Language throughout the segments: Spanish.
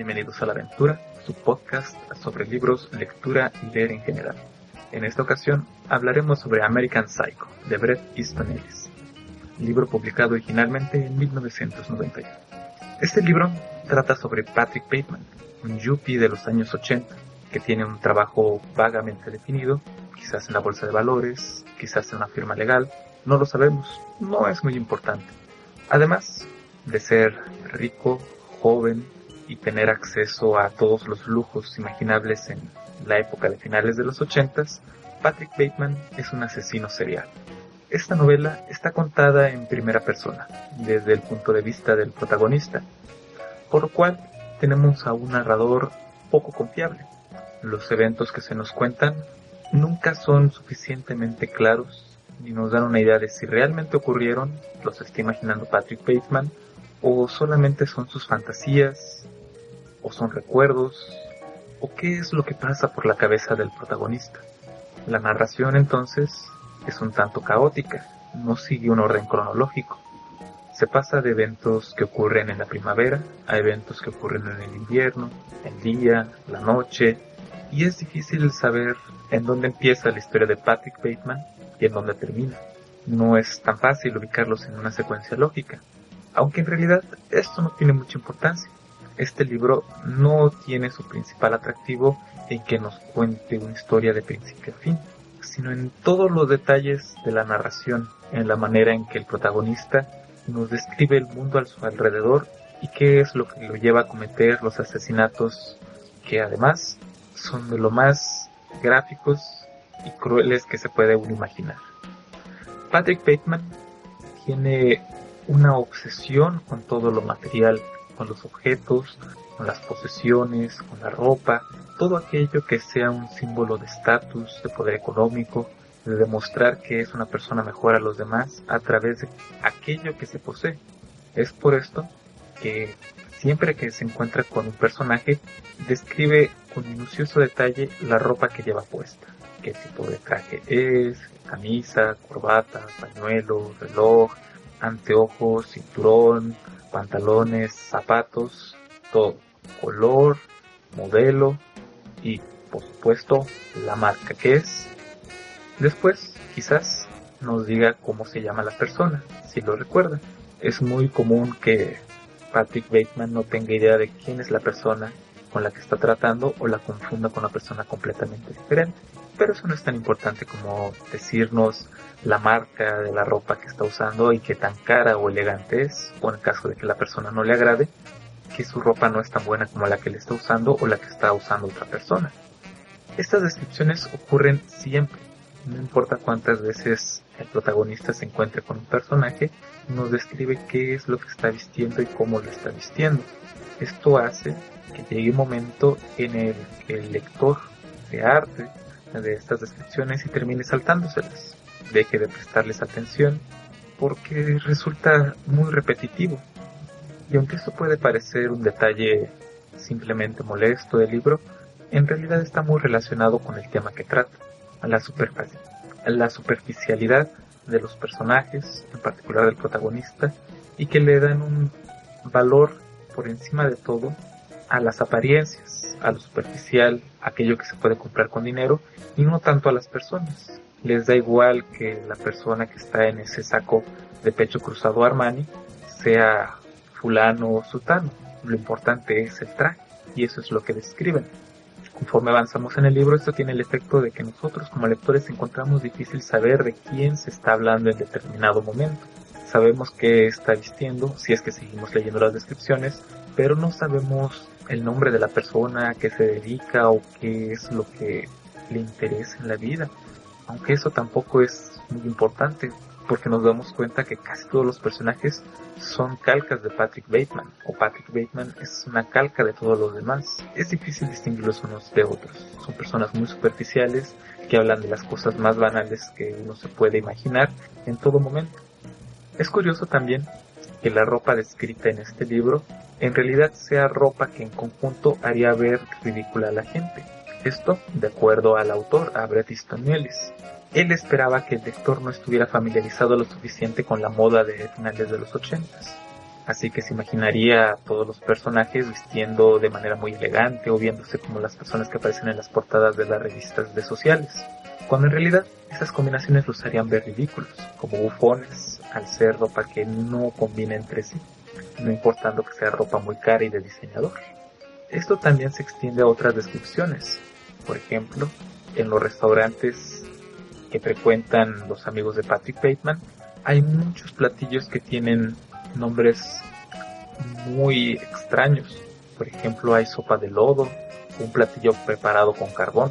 Bienvenidos a La Aventura, su podcast sobre libros, lectura y leer en general. En esta ocasión hablaremos sobre American Psycho, de Bret Easton Ellis, libro publicado originalmente en 1991. Este libro trata sobre Patrick Bateman, un yuppie de los años 80, que tiene un trabajo vagamente definido, quizás en la bolsa de valores, quizás en una firma legal, no lo sabemos, no es muy importante. Además de ser rico, joven y tener acceso a todos los lujos imaginables en la época de finales de los ochentas, Patrick Bateman es un asesino serial. Esta novela está contada en primera persona, desde el punto de vista del protagonista, por lo cual tenemos a un narrador poco confiable. Los eventos que se nos cuentan nunca son suficientemente claros ni nos dan una idea de si realmente ocurrieron, los está imaginando Patrick Bateman, o solamente son sus fantasías, o son recuerdos, o qué es lo que pasa por la cabeza del protagonista. La narración entonces es un tanto caótica, no sigue un orden cronológico. Se pasa de eventos que ocurren en la primavera a eventos que ocurren en el invierno, el día, la noche, y es difícil saber en dónde empieza la historia de Patrick Bateman y en dónde termina. No es tan fácil ubicarlos en una secuencia lógica, aunque en realidad esto no tiene mucha importancia. Este libro no tiene su principal atractivo en que nos cuente una historia de principio a fin, sino en todos los detalles de la narración, en la manera en que el protagonista nos describe el mundo a su alrededor y qué es lo que lo lleva a cometer los asesinatos que además son de lo más gráficos y crueles que se puede imaginar. Patrick Bateman tiene una obsesión con todo lo material, con los objetos, con las posesiones, con la ropa, todo aquello que sea un símbolo de estatus, de poder económico, de demostrar que es una persona mejor a los demás a través de aquello que se posee. Es por esto que siempre que se encuentra con un personaje, describe con minucioso detalle la ropa que lleva puesta, qué tipo de traje es, camisa, corbata, pañuelo, reloj, anteojos, cinturón, pantalones, zapatos, todo, color, modelo y por supuesto la marca que es. Después quizás nos diga cómo se llama la persona, si lo recuerda. Es muy común que Patrick Bateman no tenga idea de quién es la persona con la que está tratando o la confunda con una persona completamente diferente. Pero eso no es tan importante como decirnos la marca de la ropa que está usando y qué tan cara o elegante es, o en caso de que la persona no le agrade, que su ropa no es tan buena como la que le está usando o la que está usando otra persona. Estas descripciones ocurren siempre, no importa cuántas veces el protagonista se encuentre con un personaje, nos describe qué es lo que está vistiendo y cómo lo está vistiendo. Esto hace que llegue un momento en el que el lector de arte de estas descripciones y termine saltándoselas. Deje de prestarles atención porque resulta muy repetitivo. Y aunque esto puede parecer un detalle simplemente molesto del libro, en realidad está muy relacionado con el tema que trata, a la, a la superficialidad de los personajes, en particular del protagonista, y que le dan un valor por encima de todo a las apariencias, a lo superficial, aquello que se puede comprar con dinero, y no tanto a las personas. Les da igual que la persona que está en ese saco de pecho cruzado Armani sea fulano o sutano. Lo importante es el traje, y eso es lo que describen. Conforme avanzamos en el libro, esto tiene el efecto de que nosotros como lectores encontramos difícil saber de quién se está hablando en determinado momento. Sabemos qué está vistiendo, si es que seguimos leyendo las descripciones, pero no sabemos el nombre de la persona, a qué se dedica o qué es lo que le interesa en la vida. Aunque eso tampoco es muy importante, porque nos damos cuenta que casi todos los personajes son calcas de Patrick Bateman, o Patrick Bateman es una calca de todos los demás. Es difícil distinguirlos unos de otros. Son personas muy superficiales que hablan de las cosas más banales que uno se puede imaginar en todo momento. Es curioso también que la ropa descrita en este libro en realidad sea ropa que en conjunto haría ver ridícula a la gente. Esto de acuerdo al autor, a Bret Easton Ellis. Él esperaba que el lector no estuviera familiarizado lo suficiente con la moda de finales de los ochentas. Así que se imaginaría a todos los personajes vistiendo de manera muy elegante o viéndose como las personas que aparecen en las portadas de las revistas de sociales. Cuando en realidad esas combinaciones los harían ver ridículos, como bufones, al ser ropa que no combina entre sí, no importando que sea ropa muy cara y de diseñador. Esto también se extiende a otras descripciones. Por ejemplo, en los restaurantes que frecuentan los amigos de Patrick Bateman, hay muchos platillos que tienen nombres muy extraños. Por ejemplo, hay sopa de lodo, un platillo preparado con carbón,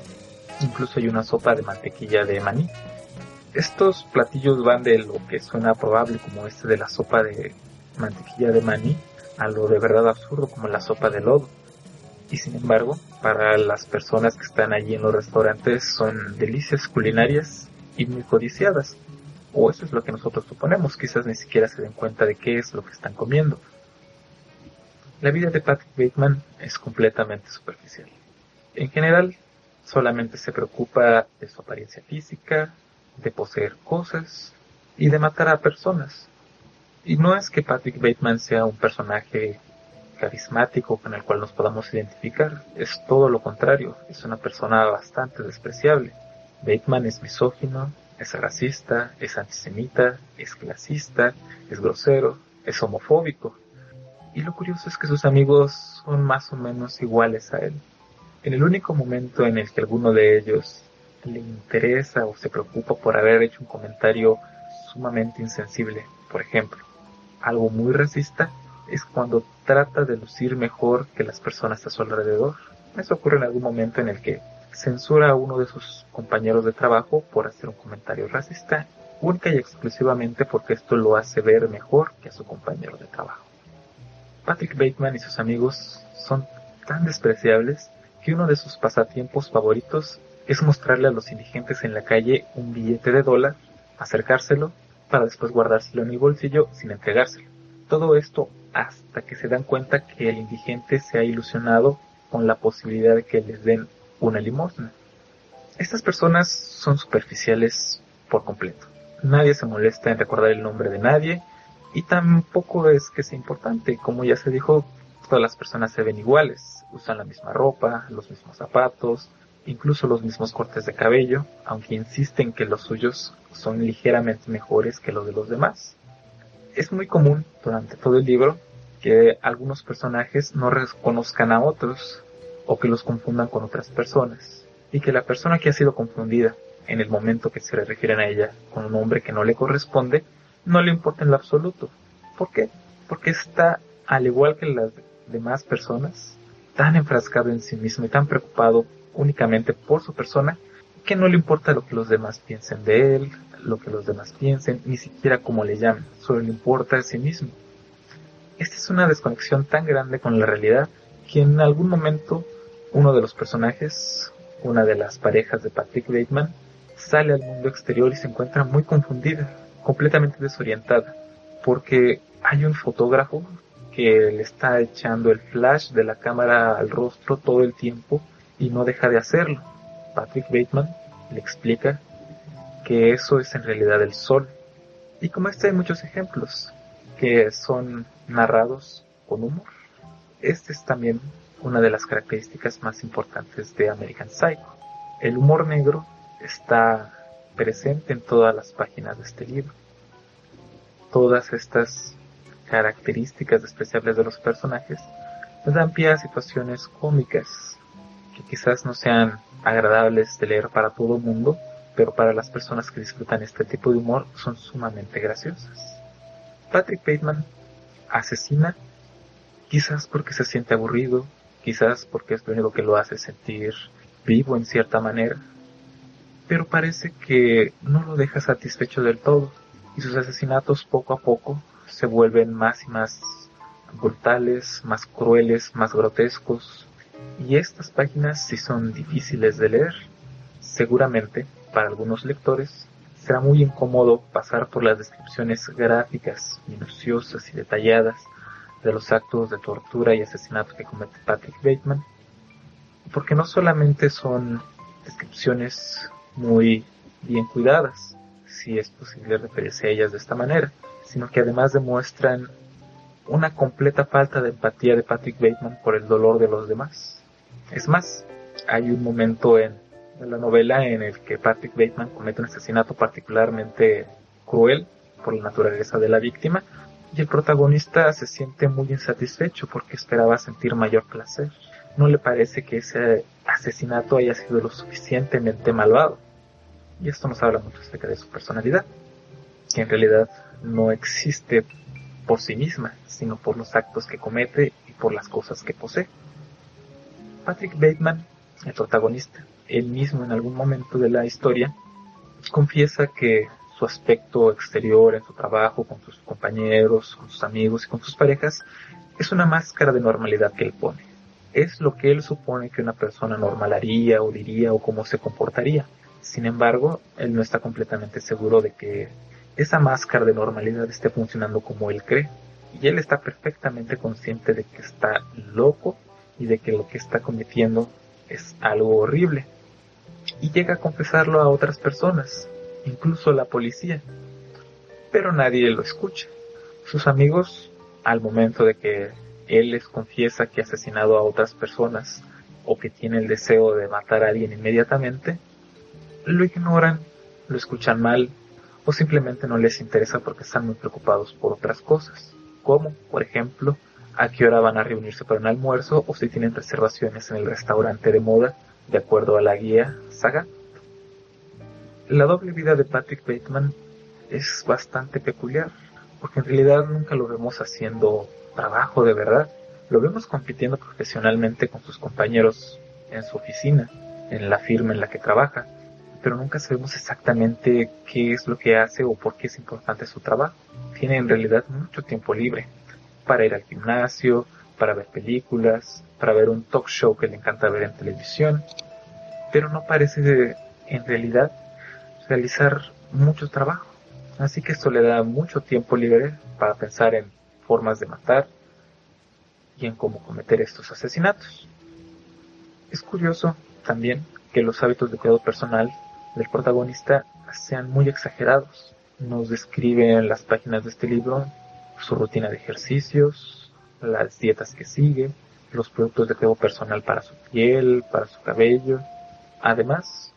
incluso hay una sopa de mantequilla de maní. Estos platillos van de lo que suena probable como este de la sopa de mantequilla de maní a lo de verdad absurdo como la sopa de lodo. Y sin embargo, para las personas que están allí en los restaurantes son delicias culinarias y muy codiciadas o eso es lo que nosotros suponemos, quizás ni siquiera se den cuenta de qué es lo que están comiendo. La vida de Patrick Bateman es completamente superficial. En general, solamente se preocupa de su apariencia física, de poseer cosas y de matar a personas. Y no es que Patrick Bateman sea un personaje carismático con el cual nos podamos identificar, es todo lo contrario, es una persona bastante despreciable. Bateman es misógino, es racista, es antisemita, es clasista, es grosero, es homofóbico. Y lo curioso es que sus amigos son más o menos iguales a él. En el único momento en el que alguno de ellos le interesa o se preocupa por haber hecho un comentario sumamente insensible, por ejemplo, algo muy racista, es cuando trata de lucir mejor que las personas a su alrededor. Eso ocurre en algún momento en el que censura a uno de sus compañeros de trabajo por hacer un comentario racista, única y exclusivamente porque esto lo hace ver mejor que a su compañero de trabajo. Patrick Bateman y sus amigos son tan despreciables que uno de sus pasatiempos favoritos es mostrarle a los indigentes en la calle un billete de dólar, acercárselo, para después guardárselo en el bolsillo sin entregárselo. Todo esto hasta que se dan cuenta que el indigente se ha ilusionado con la posibilidad de que les den una limosna. Estas personas son superficiales por completo. Nadie se molesta en recordar el nombre de nadie y tampoco es que sea importante. Como ya se dijo, todas las personas se ven iguales, usan la misma ropa, los mismos zapatos, incluso los mismos cortes de cabello, aunque insisten que los suyos son ligeramente mejores que los de los demás. Es muy común durante todo el libro que algunos personajes no reconozcan a otros o que los confundan con otras personas, y que la persona que ha sido confundida en el momento que se le refieren a ella con un nombre que no le corresponde, no le importa en lo absoluto. ¿Por qué? Porque está, al igual que las demás personas, tan enfrascado en sí mismo y tan preocupado únicamente por su persona, que no le importa lo que los demás piensen de él, lo que los demás piensen, ni siquiera cómo le llamen, solo le importa a sí mismo. Esta es una desconexión tan grande con la realidad que en algún momento uno de los personajes, una de las parejas de Patrick Bateman, sale al mundo exterior y se encuentra muy confundida, completamente desorientada, porque hay un fotógrafo que le está echando el flash de la cámara al rostro todo el tiempo y no deja de hacerlo. Patrick Bateman le explica que eso es en realidad el sol. Y como este hay muchos ejemplos que son narrados con humor. Este es también una de las características más importantes de American Psycho. El humor negro está presente en todas las páginas de este libro. Todas estas características despreciables de los personajes dan pie a situaciones cómicas que quizás no sean agradables de leer para todo el mundo, pero para las personas que disfrutan este tipo de humor son sumamente graciosas. Patrick Bateman asesina quizás porque se siente aburrido, quizás porque es lo único que lo hace sentir vivo en cierta manera, pero parece que no lo deja satisfecho del todo y sus asesinatos poco a poco se vuelven más y más brutales, más crueles, más grotescos y estas páginas si son difíciles de leer. Seguramente para algunos lectores será muy incómodo pasar por las descripciones gráficas, minuciosas y detalladas de los actos de tortura y asesinato que comete Patrick Bateman, porque no solamente son descripciones muy bien cuidadas, si es posible referirse a ellas de esta manera, sino que además demuestran una completa falta de empatía de Patrick Bateman por el dolor de los demás. Es más, hay un momento en, la novela en el que Patrick Bateman comete un asesinato particularmente cruel por la naturaleza de la víctima y el protagonista se siente muy insatisfecho porque esperaba sentir mayor placer. No le parece que ese asesinato haya sido lo suficientemente malvado. Y esto nos habla mucho acerca de su personalidad, que en realidad no existe por sí misma, sino por los actos que comete y por las cosas que posee. Patrick Bateman, el protagonista, él mismo en algún momento de la historia, confiesa que su aspecto exterior en su trabajo, con sus compañeros, con sus amigos y con sus parejas, es una máscara de normalidad que él pone. Es lo que él supone que una persona normal haría o diría o cómo se comportaría. Sin embargo, él no está completamente seguro de que esa máscara de normalidad esté funcionando como él cree. Y él está perfectamente consciente de que está loco y de que lo que está cometiendo es algo horrible. Y llega a confesarlo a otras personas, incluso la policía. Pero nadie lo escucha. Sus amigos, al momento de que él les confiesa que ha asesinado a otras personas o que tiene el deseo de matar a alguien inmediatamente, lo ignoran, lo escuchan mal o simplemente no les interesa porque están muy preocupados por otras cosas, como, por ejemplo, a qué hora van a reunirse para un almuerzo o si tienen reservaciones en el restaurante de moda, de acuerdo a la guía Saga. La doble vida de Patrick Bateman es bastante peculiar, porque en realidad nunca lo vemos haciendo trabajo de verdad. Lo vemos compitiendo profesionalmente con sus compañeros en su oficina, en la firma en la que trabaja, pero nunca sabemos exactamente qué es lo que hace o por qué es importante su trabajo. Tiene en realidad mucho tiempo libre para ir al gimnasio, para ver películas, para ver un talk show que le encanta ver en televisión, pero no parece en realidad realizar mucho trabajo. Así que esto le da mucho tiempo libre para pensar en formas de matar y en cómo cometer estos asesinatos. Es curioso también que los hábitos de cuidado personal del protagonista sean muy exagerados. Nos describe en las páginas de este libro su rutina de ejercicios, las dietas que sigue, los productos de cuidado personal para su piel, para su cabello. Además,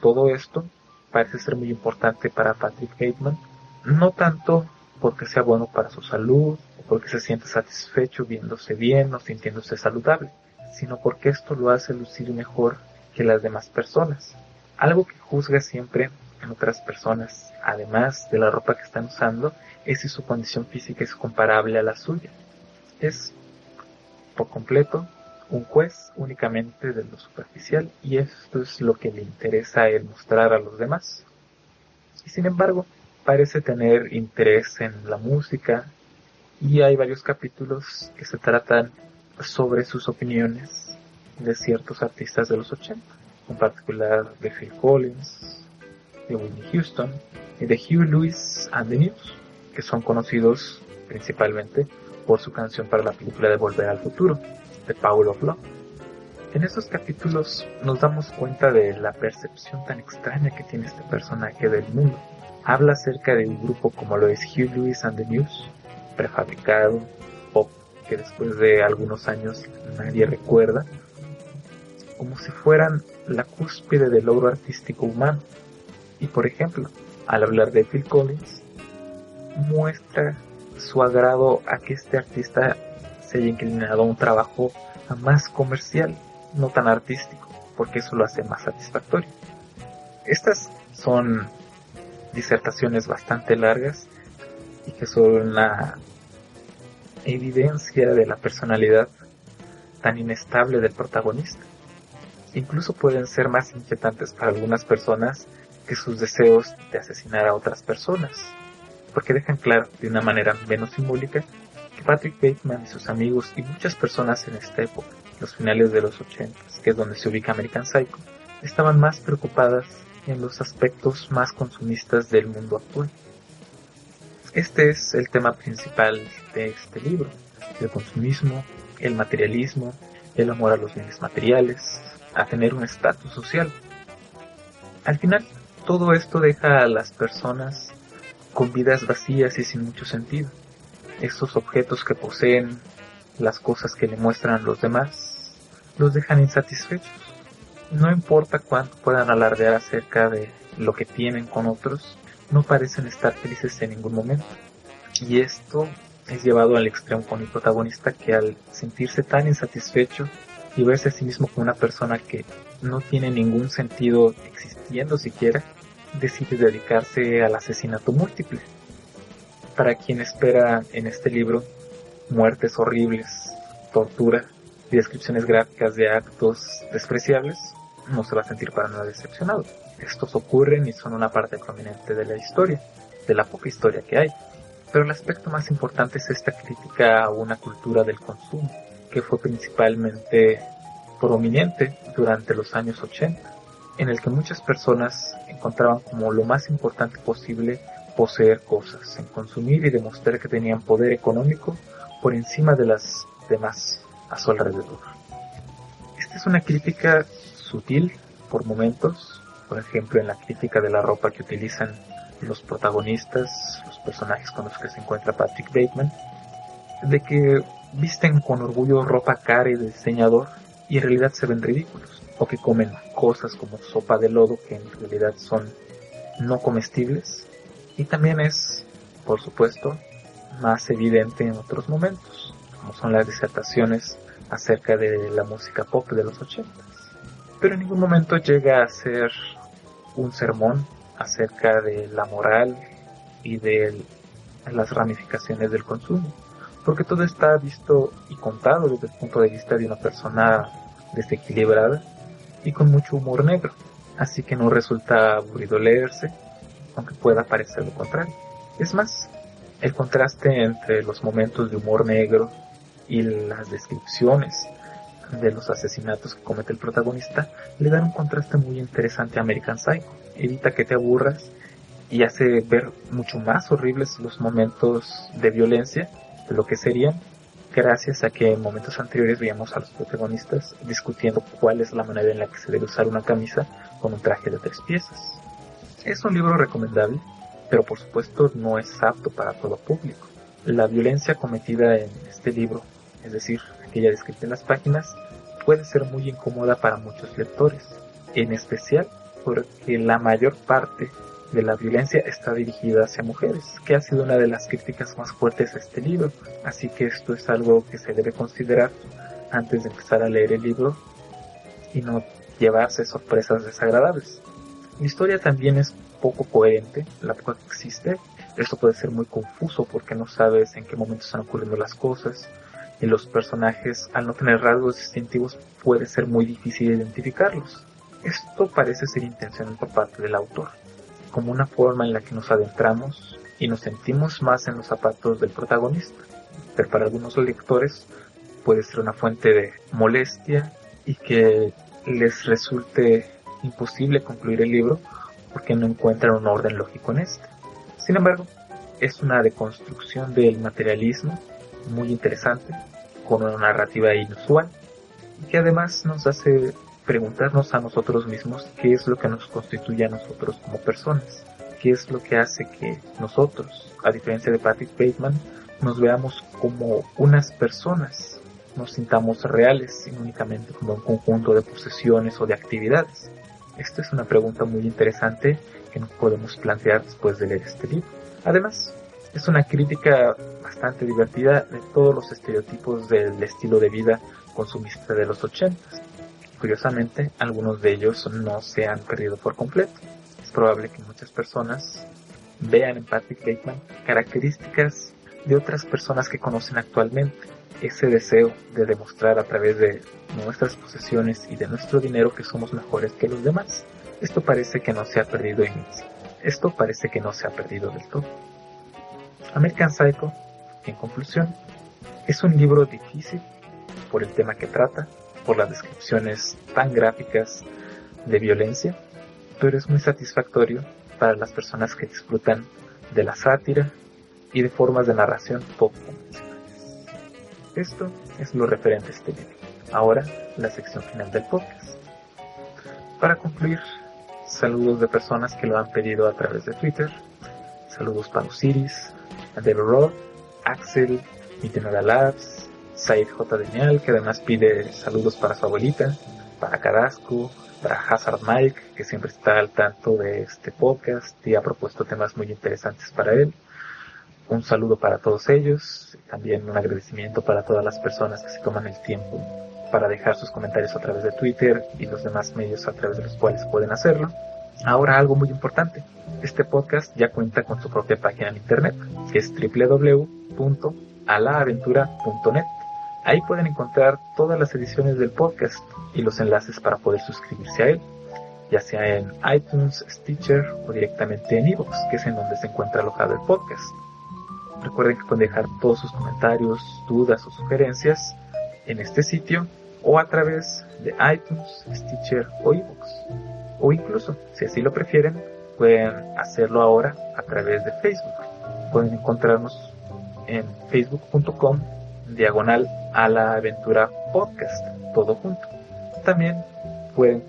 todo esto parece ser muy importante para Patrick Bateman, no tanto porque sea bueno para su salud o porque se siente satisfecho viéndose bien o sintiéndose saludable, sino porque esto lo hace lucir mejor que las demás personas. Algo que juzga siempre en otras personas, además de la ropa que están usando, es si su condición física es comparable a la suya. Es, por completo, un juez únicamente de lo superficial y esto es lo que le interesa el mostrar a los demás. Y sin embargo, parece tener interés en la música y hay varios capítulos que se tratan sobre sus opiniones de ciertos artistas de los 80 en particular de Phil Collins, de Whitney Houston y de Hugh Lewis and the News, que son conocidos principalmente por su canción para la película de Volver al Futuro, Power of Love. En estos capítulos nos damos cuenta de la percepción tan extraña que tiene este personaje del mundo. Habla acerca de un grupo como lo es Hugh Lewis and the News, prefabricado, pop, que después de algunos años nadie recuerda, como si fueran la cúspide del logro artístico humano. Y por ejemplo, al hablar de Phil Collins, muestra su agrado a que este artista se haya inclinado a un trabajo más comercial, no tan artístico, porque eso lo hace más satisfactorio. Estas son disertaciones bastante largas y que son una evidencia de la personalidad tan inestable del protagonista incluso pueden ser más inquietantes para algunas personas que sus deseos de asesinar a otras personas, porque dejan claro de una manera menos simbólica que Patrick Bateman y sus amigos y muchas personas en esta época, los finales de los 80, que es donde se ubica American Psycho, estaban más preocupadas en los aspectos más consumistas del mundo actual. Este es el tema principal de este libro, el consumismo, el materialismo, el amor a los bienes materiales, a tener un estatus social. Al final, todo esto deja a las personas con vidas vacías y sin mucho sentido. esos objetos que poseen, las cosas que le muestran los demás, los dejan insatisfechos. No importa cuánto puedan alardear acerca de lo que tienen con otros, no parecen estar felices en ningún momento. Y esto es llevado al extremo con el protagonista que al sentirse tan insatisfecho y verse a sí mismo como una persona que no tiene ningún sentido existiendo siquiera, decide dedicarse al asesinato múltiple. Para quien espera en este libro muertes horribles, tortura y descripciones gráficas de actos despreciables, no se va a sentir para nada decepcionado. Estos ocurren y son una parte prominente de la historia, de la poca historia que hay. Pero el aspecto más importante es esta crítica a una cultura del consumo, que fue principalmente prominente durante los años 80, en el que muchas personas encontraban como lo más importante posible poseer cosas, consumir y demostrar que tenían poder económico por encima de las demás a su alrededor. Esta es una crítica sutil por momentos, por ejemplo en la crítica de la ropa que utilizan los protagonistas, los personajes con los que se encuentra Patrick Bateman, de que visten con orgullo ropa cara y de diseñador y en realidad se ven ridículos, o que comen cosas como sopa de lodo que en realidad son no comestibles, y también es, por supuesto, más evidente en otros momentos, como son las disertaciones acerca de la música pop de los ochentas. Pero en ningún momento llega a ser un sermón acerca de la moral y de las ramificaciones del consumo, porque todo está visto y contado desde el punto de vista de una persona desequilibrada y con mucho humor negro, así que no resulta aburrido leerse, aunque pueda parecer lo contrario. Es más, el contraste entre los momentos de humor negro y las descripciones de los asesinatos que comete el protagonista le dan un contraste muy interesante a American Psycho. Evita que te aburras y hace ver mucho más horribles los momentos de violencia de lo que serían gracias a que en momentos anteriores veíamos a los protagonistas discutiendo cuál es la manera en la que se debe usar una camisa con un traje de tres piezas. Es un libro recomendable, pero por supuesto no es apto para todo público. La violencia cometida en este libro, es decir, aquella descrita en las páginas, puede ser muy incómoda para muchos lectores, en especial porque la mayor parte de la violencia está dirigida hacia mujeres, que ha sido una de las críticas más fuertes a este libro. Así que esto es algo que se debe considerar antes de empezar a leer el libro y no llevarse sorpresas desagradables. La historia también es poco coherente, la poca que existe. Esto puede ser muy confuso porque no sabes en qué momento están ocurriendo las cosas. Y los personajes, al no tener rasgos distintivos, puede ser muy difícil identificarlos. Esto parece ser intencional por parte del autor como una forma en la que nos adentramos y nos sentimos más en los zapatos del protagonista. Pero para algunos lectores puede ser una fuente de molestia y que les resulte imposible concluir el libro porque no encuentran un orden lógico en este. Sin embargo, es una deconstrucción del materialismo muy interesante, con una narrativa inusual, y que además nos hace preguntarnos a nosotros mismos qué es lo que nos constituye a nosotros como personas, qué es lo que hace que nosotros, a diferencia de Patrick Bateman, nos veamos como unas personas, nos sintamos reales y únicamente como un conjunto de posesiones o de actividades. Esta es una pregunta muy interesante que nos podemos plantear después de leer este libro. Además, es una crítica bastante divertida de todos los estereotipos del estilo de vida consumista de los ochentas Curiosamente, algunos de ellos no se han perdido por completo. Es probable que muchas personas vean en Patrick Bateman características de otras personas que conocen actualmente. Ese deseo de demostrar a través de nuestras posesiones y de nuestro dinero que somos mejores que los demás. Esto parece que no se ha perdido en Esto parece que no se ha perdido del todo. American Psycho, en conclusión, es un libro difícil por el tema que trata, por las descripciones tan gráficas de violencia, pero es muy satisfactorio para las personas que disfrutan de la sátira y de formas de narración poco convencionales. Esto es lo referente a este libro. Ahora, la sección final del podcast. Para concluir, saludos de personas que lo han pedido a través de Twitter. Saludos para Osiris, a Deborah Axel, Mitenora Labs, Said J. Denial, que además pide saludos para su abuelita, para Carasco, para Hazard Mike, que siempre está al tanto de este podcast y ha propuesto temas muy interesantes para él. Un saludo para todos ellos, también un agradecimiento para todas las personas que se toman el tiempo para dejar sus comentarios a través de Twitter y los demás medios a través de los cuales pueden hacerlo. Ahora algo muy importante, este podcast ya cuenta con su propia página en internet, que es www.alaaventura.net. Ahí pueden encontrar todas las ediciones del podcast y los enlaces para poder suscribirse a él, ya sea en iTunes, Stitcher o directamente en iVoox, que es en donde se encuentra alojado el podcast. Recuerden que pueden dejar todos sus comentarios, dudas o sugerencias en este sitio o a través de iTunes, Stitcher o iVoox. O incluso, si así lo prefieren, pueden hacerlo ahora a través de Facebook. Pueden encontrarnos en facebook.com diagonal a la aventura podcast, todo junto. También pueden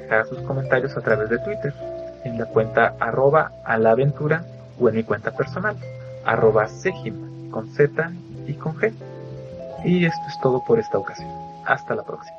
dejar sus comentarios a través de Twitter, en la cuenta arroba a la aventura o en mi cuenta personal, arroba sejim, con Z y con G. Y esto es todo por esta ocasión. Hasta la próxima.